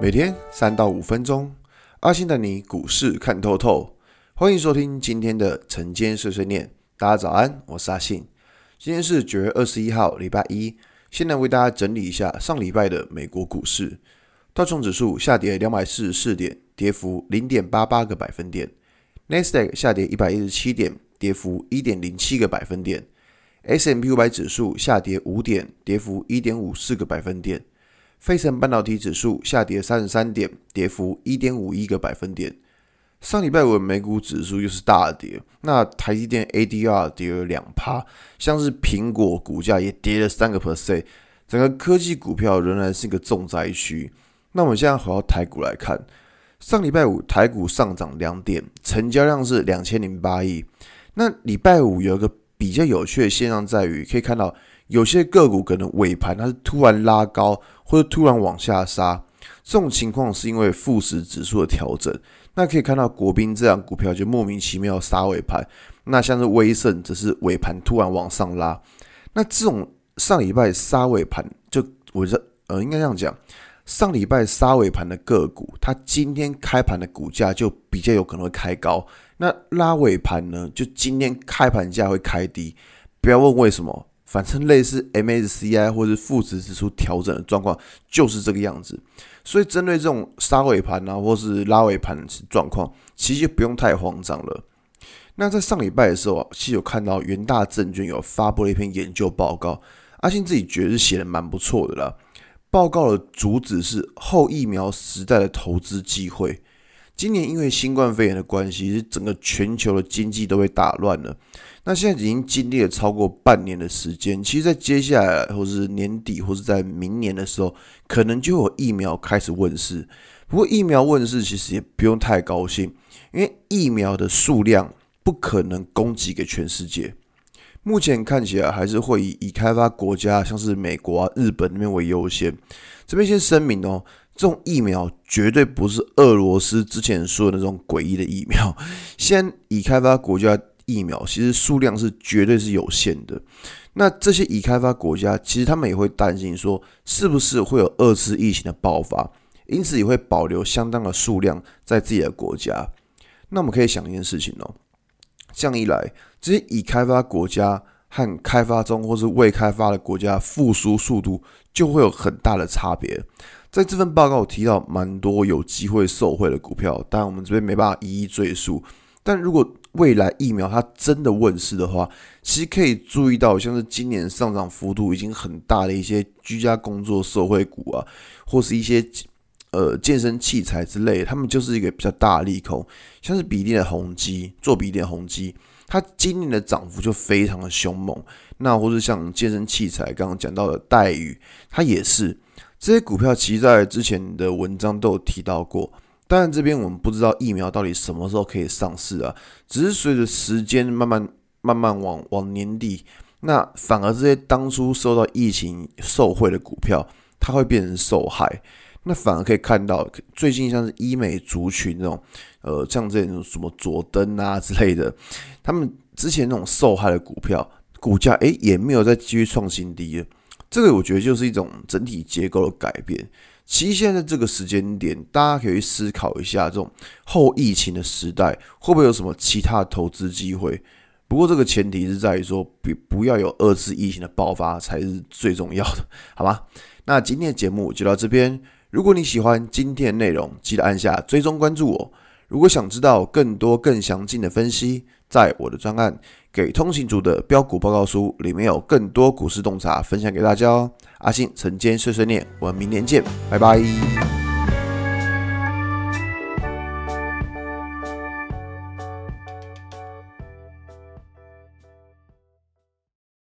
每天三到五分钟，阿信带你股市看透透。欢迎收听今天的晨间碎碎念。大家早安，我是阿信。今天是九月二十一号，礼拜一。现在为大家整理一下上礼拜的美国股市。道琼指数下跌两百四十四点，跌幅零点八八个百分点。纳斯达克下跌一百一十七点，跌幅一点零七个百分点。S&P 五百指数下跌五点，跌幅一点五四个百分点。费城半导体指数下跌三十三点，跌幅一点五一个百分点。上礼拜五美股指数又是大跌，那台积电 ADR 跌了两趴，像是苹果股价也跌了三个 percent，整个科技股票仍然是一个重灾区。那我们现在回到台股来看，上礼拜五台股上涨两点，成交量是两千零八亿。那礼拜五有一个比较有趣的现象在于，可以看到有些个股可能尾盘它是突然拉高。或者突然往下杀，这种情况是因为富时指数的调整。那可以看到国宾这样股票就莫名其妙杀尾盘，那像是威盛只是尾盘突然往上拉。那这种上礼拜杀尾盘，就我这呃应该这样讲，上礼拜杀尾盘的个股，它今天开盘的股价就比较有可能会开高。那拉尾盘呢，就今天开盘价会开低。不要问为什么。反正类似 MSCI 或是负值指数调整的状况就是这个样子，所以针对这种杀尾盘啊，或是拉尾盘的状况，其实就不用太慌张了。那在上礼拜的时候啊，其实有看到元大证券有发布了一篇研究报告，阿信自己觉得是写的蛮不错的啦。报告的主旨是后疫苗时代的投资机会。今年因为新冠肺炎的关系，整个全球的经济都被打乱了。那现在已经经历了超过半年的时间，其实，在接下来或是年底，或是在明年的时候，可能就有疫苗开始问世。不过，疫苗问世其实也不用太高兴，因为疫苗的数量不可能供给给全世界。目前看起来还是会以已开发国家，像是美国啊、日本那边为优先。这边先声明哦。这种疫苗绝对不是俄罗斯之前说的那种诡异的疫苗。先已开发国家疫苗其实数量是绝对是有限的。那这些已开发国家其实他们也会担心说，是不是会有二次疫情的爆发，因此也会保留相当的数量在自己的国家。那我们可以想一件事情哦，这样一来，这些已开发国家和开发中或是未开发的国家复苏速度就会有很大的差别。在这份报告我提到蛮多有机会受惠的股票，当然我们这边没办法一一赘述。但如果未来疫苗它真的问世的话，其实可以注意到，像是今年上涨幅度已经很大的一些居家工作受惠股啊，或是一些呃健身器材之类，他们就是一个比较大的利空。像是笔电的宏基，做笔电宏基，它今年的涨幅就非常的凶猛。那或是像健身器材，刚刚讲到的戴宇，它也是。这些股票其实在之前的文章都有提到过，当然这边我们不知道疫苗到底什么时候可以上市啊，只是随着时间慢慢慢慢往往年底，那反而这些当初受到疫情受惠的股票，它会变成受害，那反而可以看到最近像是医美族群这种，呃，像这种什么佐登啊之类的，他们之前那种受害的股票，股价诶也没有再继续创新低了。这个我觉得就是一种整体结构的改变。其实现在这个时间点，大家可以去思考一下，这种后疫情的时代会不会有什么其他的投资机会？不过这个前提是在于说，不不要有二次疫情的爆发才是最重要的，好吗？那今天的节目就到这边。如果你喜欢今天的内容，记得按下追踪关注我。如果想知道更多更详尽的分析，在我的专案。给通行族的标股报告书里面有更多股市洞察分享给大家哦。阿信晨间碎碎念，我们明年见，拜拜。